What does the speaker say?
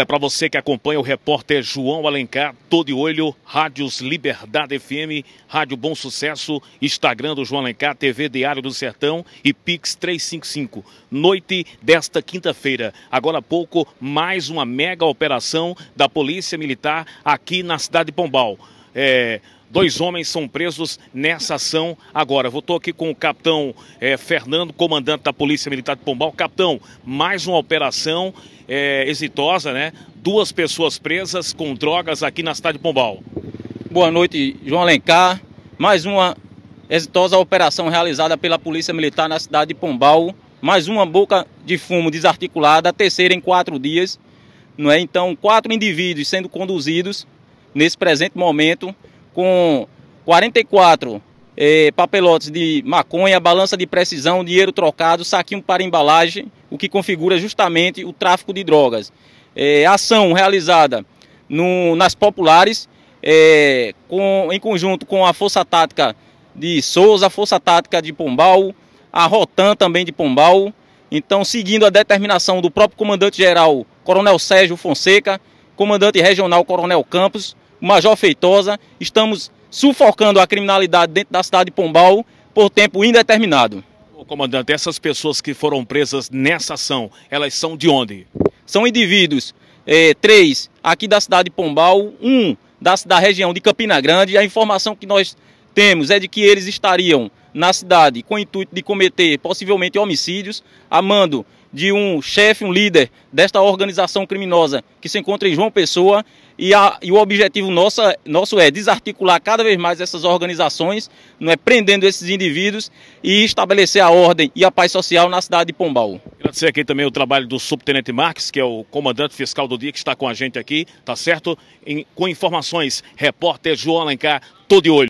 É para você que acompanha o repórter João Alencar, todo de olho, Rádios Liberdade FM, Rádio Bom Sucesso, Instagram do João Alencar, TV Diário do Sertão e Pix 355. Noite desta quinta-feira. Agora há pouco, mais uma mega operação da Polícia Militar aqui na cidade de Pombal. É, Dois homens são presos nessa ação agora. Eu estou aqui com o capitão é, Fernando, comandante da Polícia Militar de Pombal. Capitão, mais uma operação é, exitosa, né? Duas pessoas presas com drogas aqui na cidade de Pombal. Boa noite, João Alencar. Mais uma exitosa operação realizada pela Polícia Militar na cidade de Pombal. Mais uma boca de fumo desarticulada, a terceira em quatro dias. Não é? Então, quatro indivíduos sendo conduzidos nesse presente momento com 44 eh, papelotes de maconha, balança de precisão, dinheiro trocado, saquinho para embalagem, o que configura justamente o tráfico de drogas. Eh, ação realizada no, nas populares, eh, com, em conjunto com a Força Tática de Souza, a Força Tática de Pombal, a Rotan também de Pombal. Então, seguindo a determinação do próprio comandante-geral, Coronel Sérgio Fonseca, comandante regional Coronel Campos, Major Feitosa, estamos sufocando a criminalidade dentro da cidade de Pombal por tempo indeterminado. Ô, comandante, essas pessoas que foram presas nessa ação, elas são de onde? São indivíduos, é, três aqui da cidade de Pombal, um da, da região de Campina Grande. A informação que nós temos é de que eles estariam na cidade com o intuito de cometer possivelmente homicídios, a mando de um chefe, um líder desta organização criminosa que se encontra em João Pessoa. E, a, e o objetivo nosso, nosso é desarticular cada vez mais essas organizações, não é prendendo esses indivíduos e estabelecer a ordem e a paz social na cidade de Pombal. Agradecer aqui também o trabalho do subtenente Marques, que é o comandante fiscal do dia que está com a gente aqui, tá certo? Em, com informações, repórter João Alencar, todo de olho.